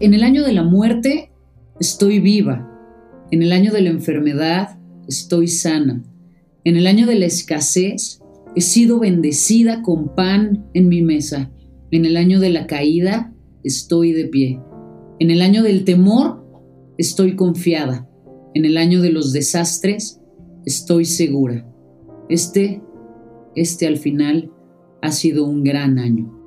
En el año de la muerte estoy viva. En el año de la enfermedad estoy sana. En el año de la escasez he sido bendecida con pan en mi mesa. En el año de la caída estoy de pie. En el año del temor estoy confiada. En el año de los desastres estoy segura. Este, este al final ha sido un gran año.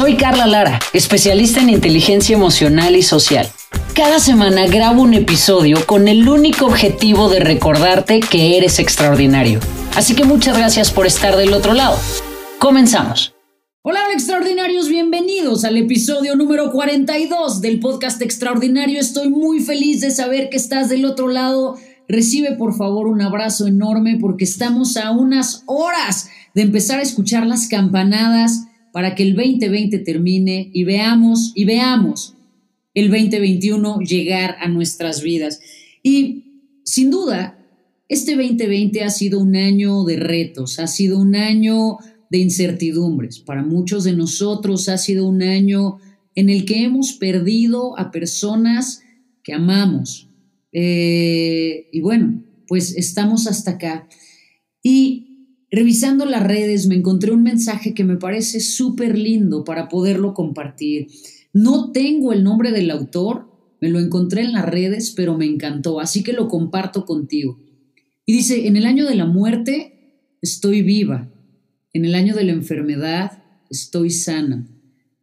Soy Carla Lara, especialista en inteligencia emocional y social. Cada semana grabo un episodio con el único objetivo de recordarte que eres extraordinario. Así que muchas gracias por estar del otro lado. Comenzamos. Hola, extraordinarios, bienvenidos al episodio número 42 del podcast Extraordinario. Estoy muy feliz de saber que estás del otro lado. Recibe por favor un abrazo enorme porque estamos a unas horas de empezar a escuchar las campanadas para que el 2020 termine y veamos y veamos el 2021 llegar a nuestras vidas. Y sin duda, este 2020 ha sido un año de retos, ha sido un año de incertidumbres. Para muchos de nosotros ha sido un año en el que hemos perdido a personas que amamos. Eh, y bueno, pues estamos hasta acá. Y Revisando las redes me encontré un mensaje que me parece súper lindo para poderlo compartir. No tengo el nombre del autor, me lo encontré en las redes, pero me encantó, así que lo comparto contigo. Y dice, en el año de la muerte estoy viva, en el año de la enfermedad estoy sana,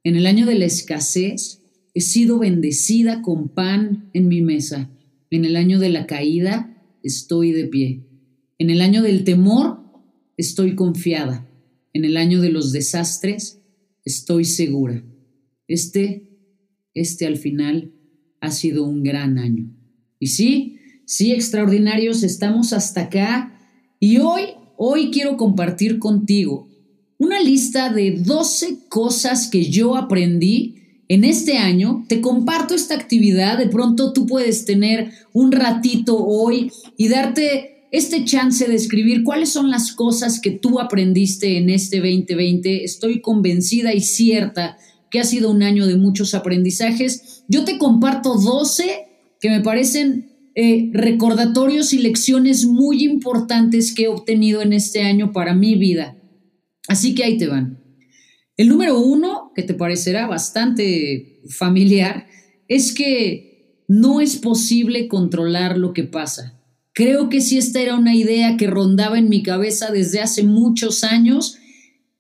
en el año de la escasez he sido bendecida con pan en mi mesa, en el año de la caída estoy de pie, en el año del temor estoy confiada. En el año de los desastres, estoy segura. Este, este al final ha sido un gran año. Y sí, sí, extraordinarios, estamos hasta acá. Y hoy, hoy quiero compartir contigo una lista de 12 cosas que yo aprendí en este año. Te comparto esta actividad. De pronto tú puedes tener un ratito hoy y darte este chance de escribir cuáles son las cosas que tú aprendiste en este 2020. Estoy convencida y cierta que ha sido un año de muchos aprendizajes. Yo te comparto 12 que me parecen eh, recordatorios y lecciones muy importantes que he obtenido en este año para mi vida. Así que ahí te van. El número uno, que te parecerá bastante familiar, es que no es posible controlar lo que pasa. Creo que si esta era una idea que rondaba en mi cabeza desde hace muchos años,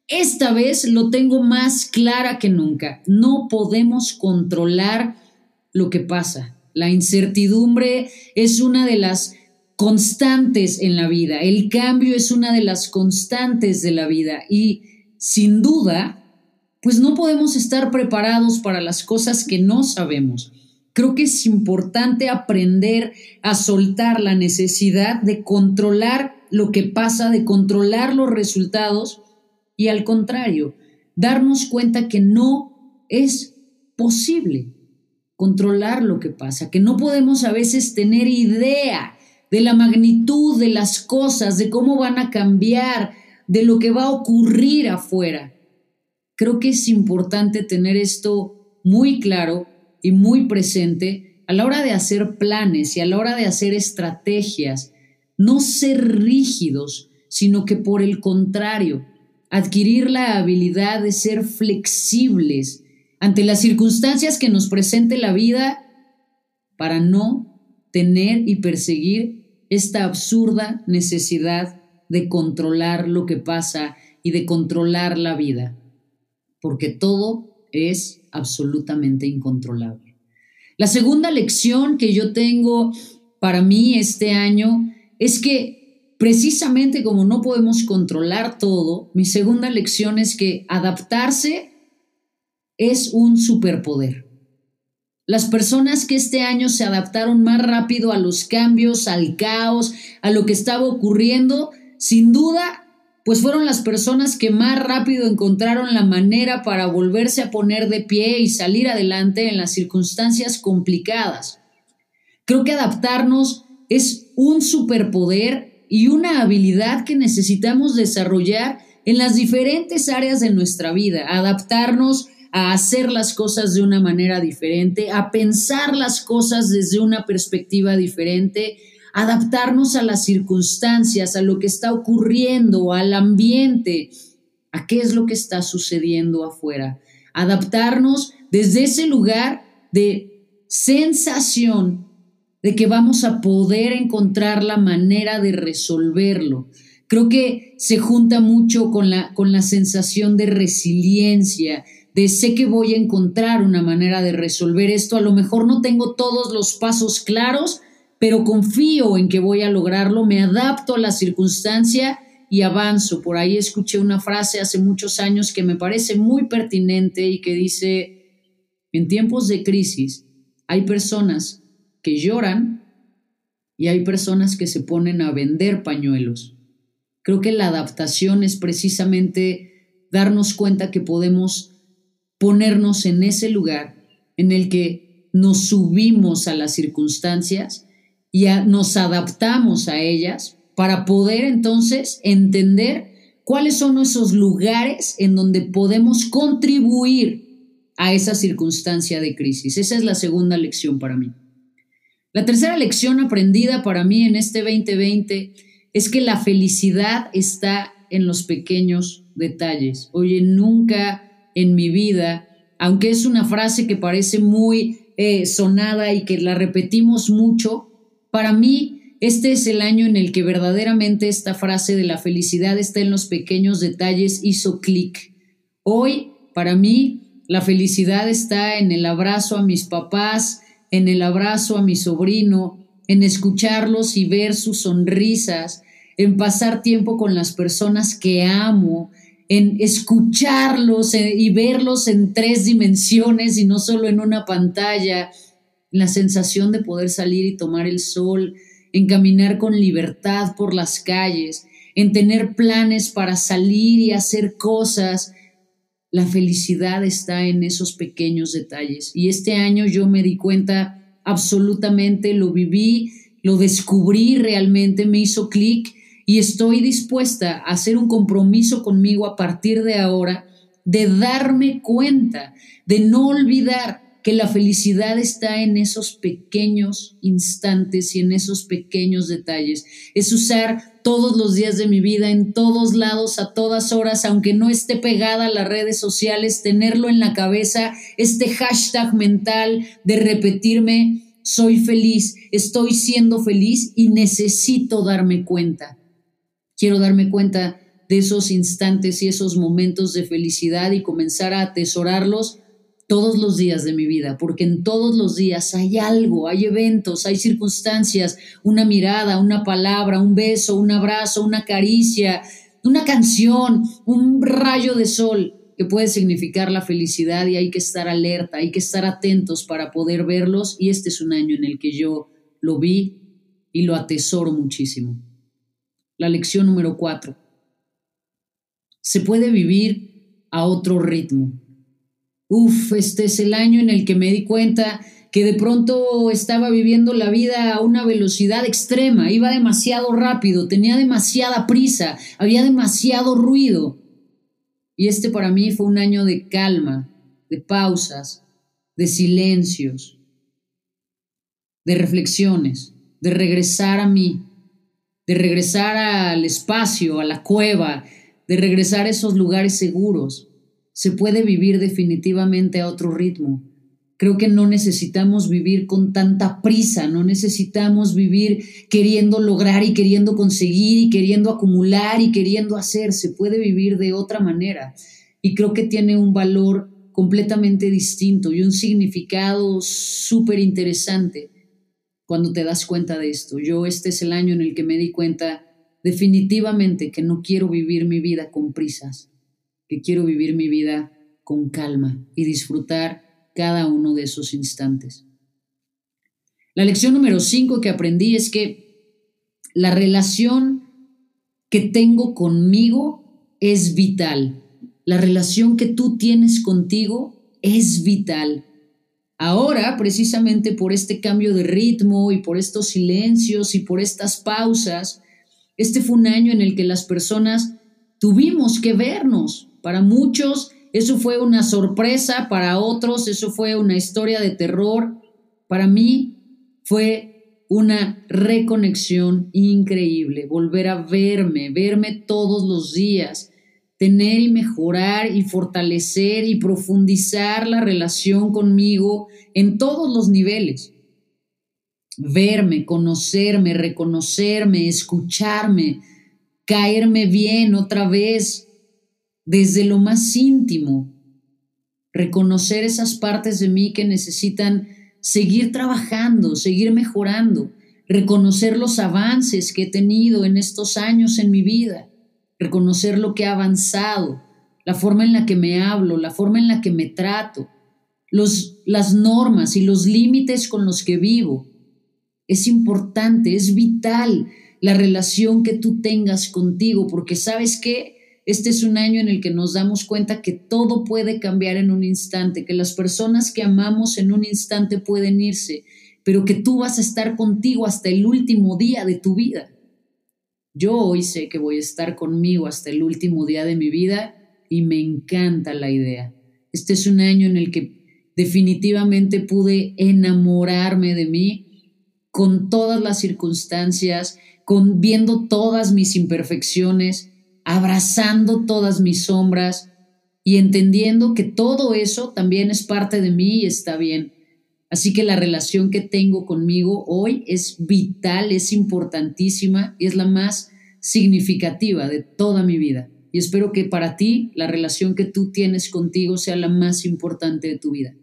esta vez lo tengo más clara que nunca. No podemos controlar lo que pasa. La incertidumbre es una de las constantes en la vida. El cambio es una de las constantes de la vida. Y sin duda, pues no podemos estar preparados para las cosas que no sabemos. Creo que es importante aprender a soltar la necesidad de controlar lo que pasa, de controlar los resultados y al contrario, darnos cuenta que no es posible controlar lo que pasa, que no podemos a veces tener idea de la magnitud de las cosas, de cómo van a cambiar, de lo que va a ocurrir afuera. Creo que es importante tener esto muy claro y muy presente a la hora de hacer planes y a la hora de hacer estrategias, no ser rígidos, sino que por el contrario, adquirir la habilidad de ser flexibles ante las circunstancias que nos presente la vida para no tener y perseguir esta absurda necesidad de controlar lo que pasa y de controlar la vida, porque todo es absolutamente incontrolable. La segunda lección que yo tengo para mí este año es que precisamente como no podemos controlar todo, mi segunda lección es que adaptarse es un superpoder. Las personas que este año se adaptaron más rápido a los cambios, al caos, a lo que estaba ocurriendo, sin duda pues fueron las personas que más rápido encontraron la manera para volverse a poner de pie y salir adelante en las circunstancias complicadas. Creo que adaptarnos es un superpoder y una habilidad que necesitamos desarrollar en las diferentes áreas de nuestra vida, adaptarnos a hacer las cosas de una manera diferente, a pensar las cosas desde una perspectiva diferente, adaptarnos a las circunstancias, a lo que está ocurriendo, al ambiente, a qué es lo que está sucediendo afuera. Adaptarnos desde ese lugar de sensación de que vamos a poder encontrar la manera de resolverlo. Creo que se junta mucho con la, con la sensación de resiliencia, de sé que voy a encontrar una manera de resolver esto. A lo mejor no tengo todos los pasos claros, pero confío en que voy a lograrlo, me adapto a la circunstancia y avanzo. Por ahí escuché una frase hace muchos años que me parece muy pertinente y que dice, en tiempos de crisis hay personas que lloran y hay personas que se ponen a vender pañuelos. Creo que la adaptación es precisamente darnos cuenta que podemos ponernos en ese lugar en el que nos subimos a las circunstancias y nos adaptamos a ellas para poder entonces entender cuáles son esos lugares en donde podemos contribuir a esa circunstancia de crisis. Esa es la segunda lección para mí. La tercera lección aprendida para mí en este 2020 es que la felicidad está en los pequeños detalles. Oye, nunca en mi vida, aunque es una frase que parece muy eh, sonada y que la repetimos mucho, para mí, este es el año en el que verdaderamente esta frase de la felicidad está en los pequeños detalles hizo clic. Hoy, para mí, la felicidad está en el abrazo a mis papás, en el abrazo a mi sobrino, en escucharlos y ver sus sonrisas, en pasar tiempo con las personas que amo, en escucharlos eh, y verlos en tres dimensiones y no solo en una pantalla, la sensación de poder salir y tomar el sol, en caminar con libertad por las calles, en tener planes para salir y hacer cosas. La felicidad está en esos pequeños detalles. Y este año yo me di cuenta absolutamente, lo viví, lo descubrí realmente, me hizo clic y estoy dispuesta a hacer un compromiso conmigo a partir de ahora de darme cuenta, de no olvidar que la felicidad está en esos pequeños instantes y en esos pequeños detalles. Es usar todos los días de mi vida, en todos lados, a todas horas, aunque no esté pegada a las redes sociales, tenerlo en la cabeza, este hashtag mental de repetirme, soy feliz, estoy siendo feliz y necesito darme cuenta. Quiero darme cuenta de esos instantes y esos momentos de felicidad y comenzar a atesorarlos todos los días de mi vida, porque en todos los días hay algo, hay eventos, hay circunstancias, una mirada, una palabra, un beso, un abrazo, una caricia, una canción, un rayo de sol que puede significar la felicidad y hay que estar alerta, hay que estar atentos para poder verlos y este es un año en el que yo lo vi y lo atesoro muchísimo. La lección número cuatro. Se puede vivir a otro ritmo. Uf, este es el año en el que me di cuenta que de pronto estaba viviendo la vida a una velocidad extrema, iba demasiado rápido, tenía demasiada prisa, había demasiado ruido. Y este para mí fue un año de calma, de pausas, de silencios, de reflexiones, de regresar a mí, de regresar al espacio, a la cueva, de regresar a esos lugares seguros se puede vivir definitivamente a otro ritmo. Creo que no necesitamos vivir con tanta prisa, no necesitamos vivir queriendo lograr y queriendo conseguir y queriendo acumular y queriendo hacer, se puede vivir de otra manera. Y creo que tiene un valor completamente distinto y un significado súper interesante cuando te das cuenta de esto. Yo este es el año en el que me di cuenta definitivamente que no quiero vivir mi vida con prisas que quiero vivir mi vida con calma y disfrutar cada uno de esos instantes. La lección número cinco que aprendí es que la relación que tengo conmigo es vital. La relación que tú tienes contigo es vital. Ahora, precisamente por este cambio de ritmo y por estos silencios y por estas pausas, este fue un año en el que las personas tuvimos que vernos. Para muchos eso fue una sorpresa, para otros eso fue una historia de terror. Para mí fue una reconexión increíble, volver a verme, verme todos los días, tener y mejorar y fortalecer y profundizar la relación conmigo en todos los niveles. Verme, conocerme, reconocerme, escucharme, caerme bien otra vez desde lo más íntimo, reconocer esas partes de mí que necesitan seguir trabajando, seguir mejorando, reconocer los avances que he tenido en estos años en mi vida. Reconocer lo que ha avanzado, la forma en la que me hablo, la forma en la que me trato, los, las normas y los límites con los que vivo. Es importante, es vital la relación que tú tengas contigo, porque sabes que este es un año en el que nos damos cuenta que todo puede cambiar en un instante, que las personas que amamos en un instante pueden irse, pero que tú vas a estar contigo hasta el último día de tu vida. Yo hoy sé que voy a estar conmigo hasta el último día de mi vida y me encanta la idea. Este es un año en el que definitivamente pude enamorarme de mí con todas las circunstancias, con viendo todas mis imperfecciones, abrazando todas mis sombras y entendiendo que todo eso también es parte de mí y está bien. Así que la relación que tengo conmigo hoy es vital, es importantísima y es la más significativa de toda mi vida. Y espero que para ti la relación que tú tienes contigo sea la más importante de tu vida.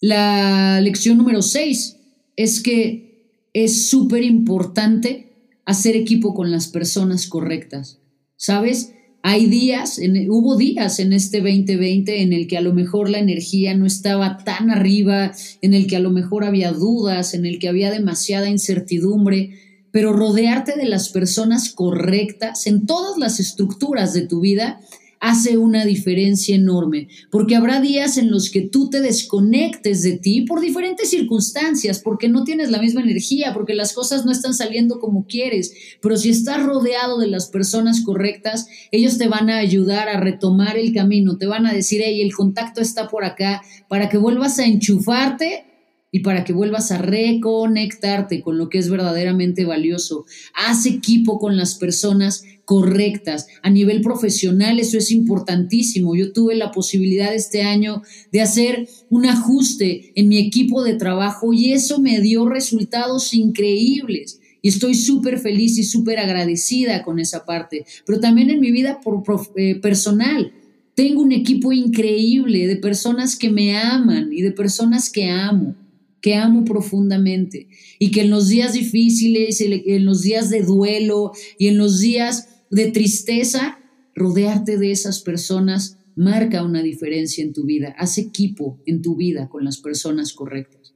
La lección número seis es que es súper importante hacer equipo con las personas correctas. ¿Sabes? Hay días, hubo días en este 2020 en el que a lo mejor la energía no estaba tan arriba, en el que a lo mejor había dudas, en el que había demasiada incertidumbre, pero rodearte de las personas correctas en todas las estructuras de tu vida hace una diferencia enorme, porque habrá días en los que tú te desconectes de ti por diferentes circunstancias, porque no tienes la misma energía, porque las cosas no están saliendo como quieres, pero si estás rodeado de las personas correctas, ellos te van a ayudar a retomar el camino, te van a decir, hey, el contacto está por acá, para que vuelvas a enchufarte y para que vuelvas a reconectarte con lo que es verdaderamente valioso. Haz equipo con las personas correctas. A nivel profesional eso es importantísimo. Yo tuve la posibilidad este año de hacer un ajuste en mi equipo de trabajo y eso me dio resultados increíbles. Y estoy súper feliz y súper agradecida con esa parte. Pero también en mi vida por, eh, personal. Tengo un equipo increíble de personas que me aman y de personas que amo que amo profundamente y que en los días difíciles, en los días de duelo y en los días de tristeza, rodearte de esas personas marca una diferencia en tu vida, haz equipo en tu vida con las personas correctas.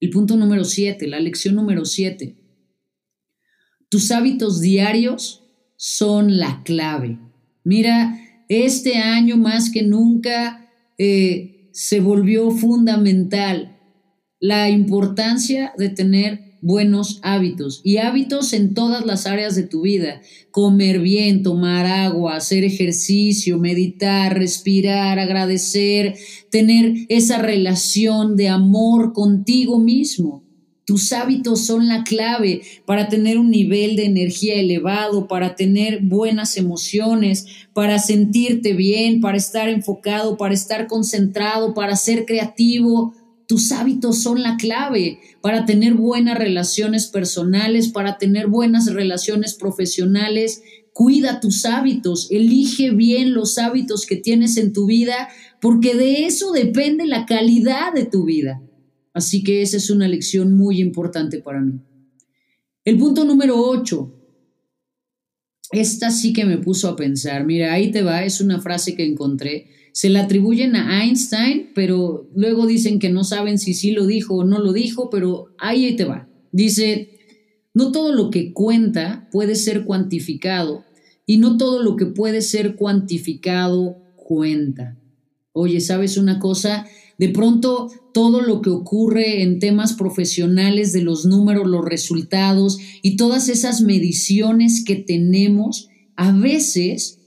El punto número siete, la lección número siete. Tus hábitos diarios son la clave. Mira, este año más que nunca eh, se volvió fundamental la importancia de tener buenos hábitos y hábitos en todas las áreas de tu vida. Comer bien, tomar agua, hacer ejercicio, meditar, respirar, agradecer, tener esa relación de amor contigo mismo. Tus hábitos son la clave para tener un nivel de energía elevado, para tener buenas emociones, para sentirte bien, para estar enfocado, para estar concentrado, para ser creativo, tus hábitos son la clave para tener buenas relaciones personales, para tener buenas relaciones profesionales. Cuida tus hábitos, elige bien los hábitos que tienes en tu vida, porque de eso depende la calidad de tu vida. Así que esa es una lección muy importante para mí. El punto número 8. Esta sí que me puso a pensar. Mira, ahí te va, es una frase que encontré se la atribuyen a Einstein, pero luego dicen que no saben si sí lo dijo o no lo dijo, pero ahí te va. Dice, no todo lo que cuenta puede ser cuantificado y no todo lo que puede ser cuantificado cuenta. Oye, ¿sabes una cosa? De pronto todo lo que ocurre en temas profesionales de los números, los resultados y todas esas mediciones que tenemos a veces,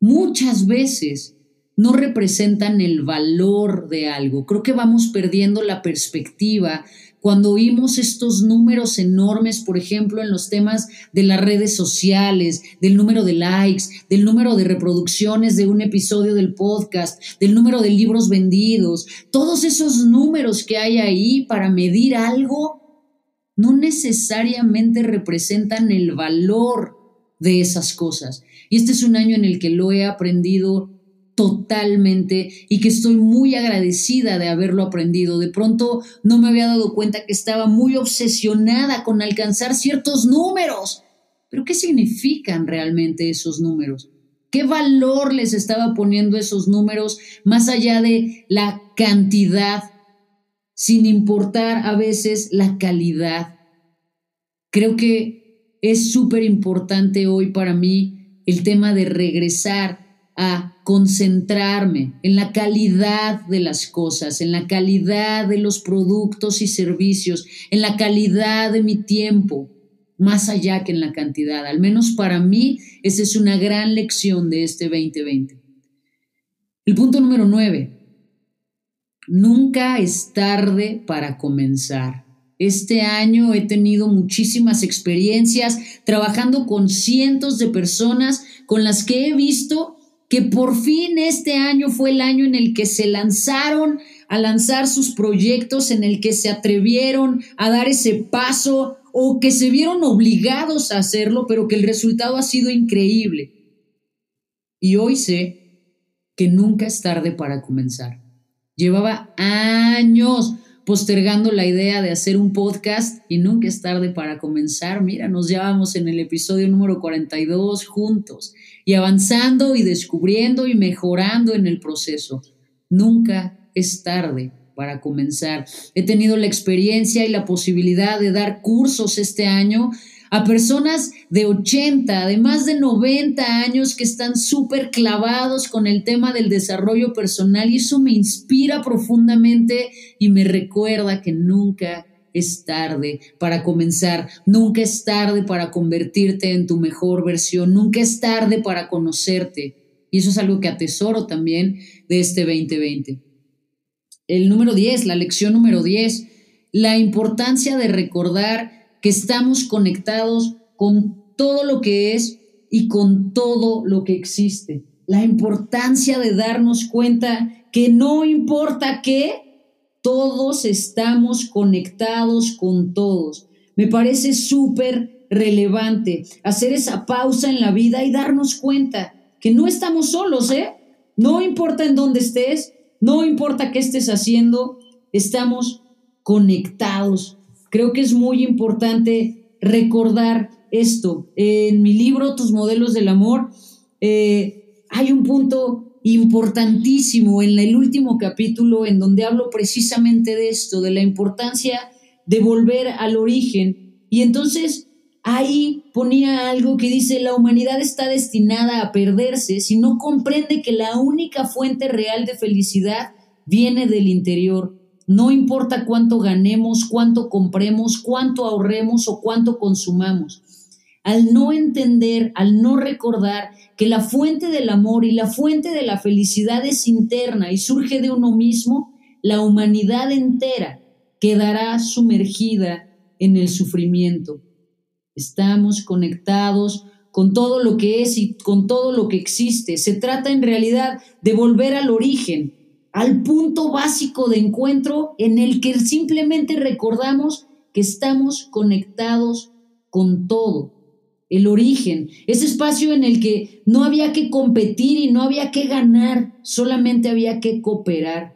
muchas veces, no representan el valor de algo. Creo que vamos perdiendo la perspectiva cuando oímos estos números enormes, por ejemplo, en los temas de las redes sociales, del número de likes, del número de reproducciones de un episodio del podcast, del número de libros vendidos, todos esos números que hay ahí para medir algo, no necesariamente representan el valor de esas cosas. Y este es un año en el que lo he aprendido totalmente y que estoy muy agradecida de haberlo aprendido. De pronto no me había dado cuenta que estaba muy obsesionada con alcanzar ciertos números. Pero ¿qué significan realmente esos números? ¿Qué valor les estaba poniendo esos números más allá de la cantidad, sin importar a veces la calidad? Creo que es súper importante hoy para mí el tema de regresar a concentrarme en la calidad de las cosas, en la calidad de los productos y servicios, en la calidad de mi tiempo, más allá que en la cantidad. Al menos para mí, esa es una gran lección de este 2020. El punto número nueve. Nunca es tarde para comenzar. Este año he tenido muchísimas experiencias trabajando con cientos de personas con las que he visto que por fin este año fue el año en el que se lanzaron a lanzar sus proyectos, en el que se atrevieron a dar ese paso o que se vieron obligados a hacerlo, pero que el resultado ha sido increíble. Y hoy sé que nunca es tarde para comenzar. Llevaba años postergando la idea de hacer un podcast y nunca es tarde para comenzar. Mira, nos llevamos en el episodio número 42 juntos y avanzando y descubriendo y mejorando en el proceso. Nunca es tarde para comenzar. He tenido la experiencia y la posibilidad de dar cursos este año a personas de 80, de más de 90 años que están súper clavados con el tema del desarrollo personal y eso me inspira profundamente y me recuerda que nunca es tarde para comenzar, nunca es tarde para convertirte en tu mejor versión, nunca es tarde para conocerte. Y eso es algo que atesoro también de este 2020. El número 10, la lección número 10, la importancia de recordar que estamos conectados con todo lo que es y con todo lo que existe. La importancia de darnos cuenta que no importa qué, todos estamos conectados con todos. Me parece súper relevante hacer esa pausa en la vida y darnos cuenta que no estamos solos, ¿eh? No importa en dónde estés, no importa qué estés haciendo, estamos conectados Creo que es muy importante recordar esto. En mi libro, Tus modelos del amor, eh, hay un punto importantísimo en el último capítulo en donde hablo precisamente de esto, de la importancia de volver al origen. Y entonces ahí ponía algo que dice, la humanidad está destinada a perderse si no comprende que la única fuente real de felicidad viene del interior no importa cuánto ganemos, cuánto compremos, cuánto ahorremos o cuánto consumamos. Al no entender, al no recordar que la fuente del amor y la fuente de la felicidad es interna y surge de uno mismo, la humanidad entera quedará sumergida en el sufrimiento. Estamos conectados con todo lo que es y con todo lo que existe. Se trata en realidad de volver al origen, al punto básico de encuentro en el que simplemente recordamos que estamos conectados con todo. El origen, ese espacio en el que no había que competir y no había que ganar, solamente había que cooperar.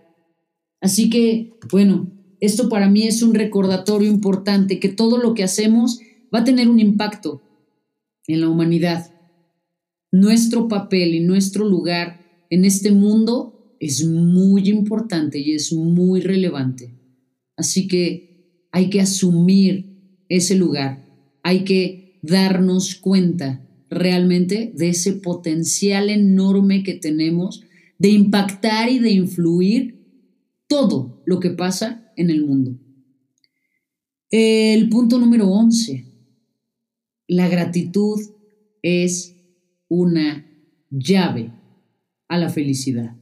Así que, bueno, esto para mí es un recordatorio importante, que todo lo que hacemos va a tener un impacto en la humanidad. Nuestro papel y nuestro lugar en este mundo es muy importante y es muy relevante. Así que hay que asumir ese lugar, hay que darnos cuenta realmente de ese potencial enorme que tenemos de impactar y de influir todo lo que pasa en el mundo. El punto número 11. La gratitud es una llave a la felicidad.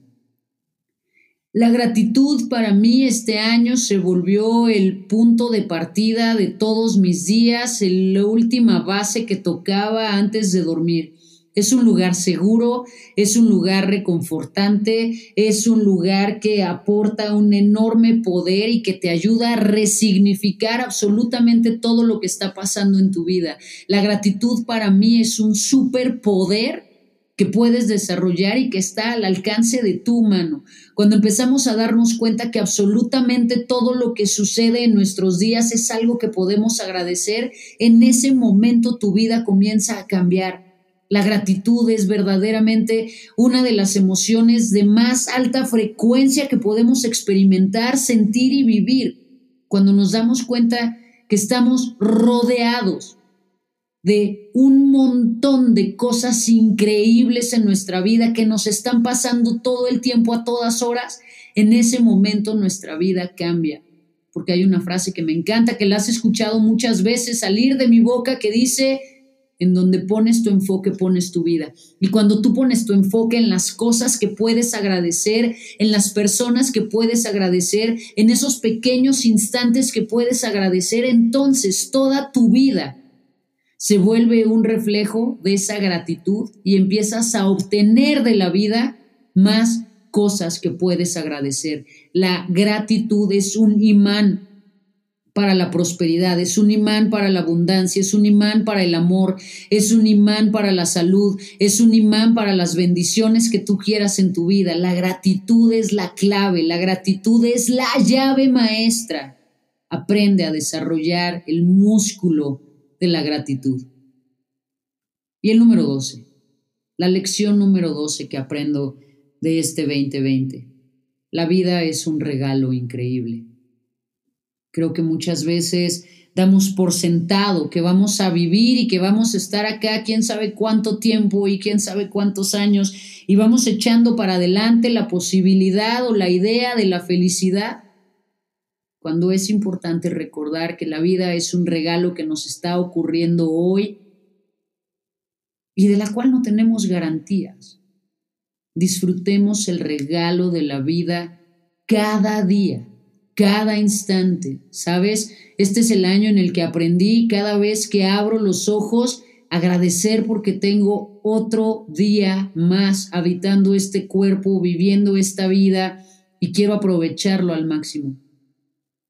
La gratitud para mí este año se volvió el punto de partida de todos mis días, la última base que tocaba antes de dormir. Es un lugar seguro, es un lugar reconfortante, es un lugar que aporta un enorme poder y que te ayuda a resignificar absolutamente todo lo que está pasando en tu vida. La gratitud para mí es un superpoder que puedes desarrollar y que está al alcance de tu mano. Cuando empezamos a darnos cuenta que absolutamente todo lo que sucede en nuestros días es algo que podemos agradecer, en ese momento tu vida comienza a cambiar la gratitud es verdaderamente una de las emociones de más alta frecuencia que podemos experimentar, sentir y vivir cuando nos damos cuenta que estamos rodeados de un montón de cosas increíbles en nuestra vida que nos están pasando todo el tiempo a todas horas, en ese momento nuestra vida cambia. Porque hay una frase que me encanta, que la has escuchado muchas veces salir de mi boca, que dice, en donde pones tu enfoque, pones tu vida. Y cuando tú pones tu enfoque en las cosas que puedes agradecer, en las personas que puedes agradecer, en esos pequeños instantes que puedes agradecer, entonces toda tu vida se vuelve un reflejo de esa gratitud y empiezas a obtener de la vida más cosas que puedes agradecer. La gratitud es un imán para la prosperidad, es un imán para la abundancia, es un imán para el amor, es un imán para la salud, es un imán para las bendiciones que tú quieras en tu vida. La gratitud es la clave, la gratitud es la llave maestra. Aprende a desarrollar el músculo de la gratitud. Y el número 12, la lección número 12 que aprendo de este 2020. La vida es un regalo increíble. Creo que muchas veces damos por sentado que vamos a vivir y que vamos a estar acá quién sabe cuánto tiempo y quién sabe cuántos años y vamos echando para adelante la posibilidad o la idea de la felicidad, cuando es importante recordar que la vida es un regalo que nos está ocurriendo hoy y de la cual no tenemos garantías. Disfrutemos el regalo de la vida cada día cada instante, ¿sabes? Este es el año en el que aprendí cada vez que abro los ojos agradecer porque tengo otro día más habitando este cuerpo, viviendo esta vida y quiero aprovecharlo al máximo.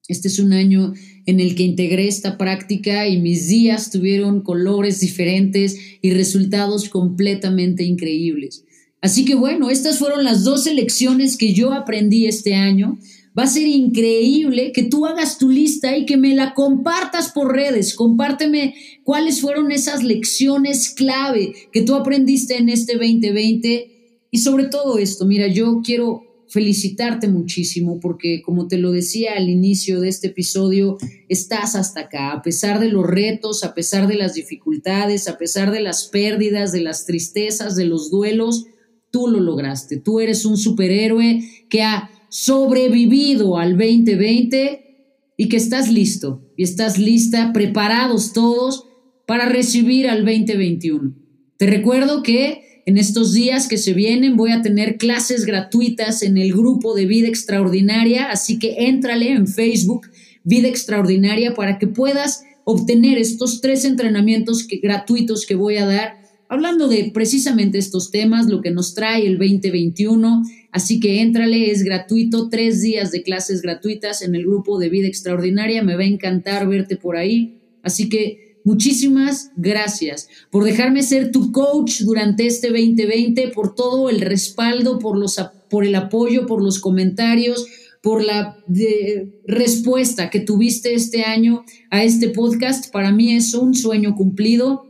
Este es un año en el que integré esta práctica y mis días tuvieron colores diferentes y resultados completamente increíbles. Así que bueno, estas fueron las dos lecciones que yo aprendí este año. Va a ser increíble que tú hagas tu lista y que me la compartas por redes. Compárteme cuáles fueron esas lecciones clave que tú aprendiste en este 2020. Y sobre todo esto, mira, yo quiero felicitarte muchísimo porque como te lo decía al inicio de este episodio, estás hasta acá, a pesar de los retos, a pesar de las dificultades, a pesar de las pérdidas, de las tristezas, de los duelos, tú lo lograste. Tú eres un superhéroe que ha sobrevivido al 2020 y que estás listo y estás lista, preparados todos para recibir al 2021. Te recuerdo que en estos días que se vienen voy a tener clases gratuitas en el grupo de Vida Extraordinaria, así que éntrale en Facebook, Vida Extraordinaria, para que puedas obtener estos tres entrenamientos gratuitos que voy a dar hablando de precisamente estos temas, lo que nos trae el 2021. Así que éntrale, es gratuito, tres días de clases gratuitas en el grupo de Vida Extraordinaria. Me va a encantar verte por ahí. Así que muchísimas gracias por dejarme ser tu coach durante este 2020, por todo el respaldo, por, los, por el apoyo, por los comentarios por la respuesta que tuviste este año a este podcast. Para mí es un sueño cumplido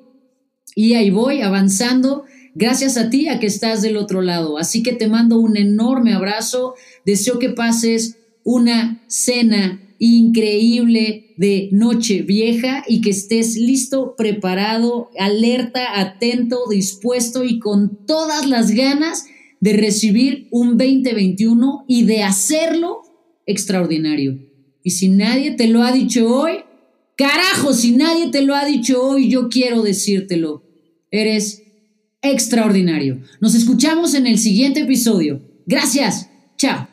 y ahí voy avanzando gracias a ti a que estás del otro lado. Así que te mando un enorme abrazo. Deseo que pases una cena increíble de noche vieja y que estés listo, preparado, alerta, atento, dispuesto y con todas las ganas de recibir un 2021 y de hacerlo extraordinario. Y si nadie te lo ha dicho hoy, carajo, si nadie te lo ha dicho hoy, yo quiero decírtelo. Eres extraordinario. Nos escuchamos en el siguiente episodio. Gracias. Chao.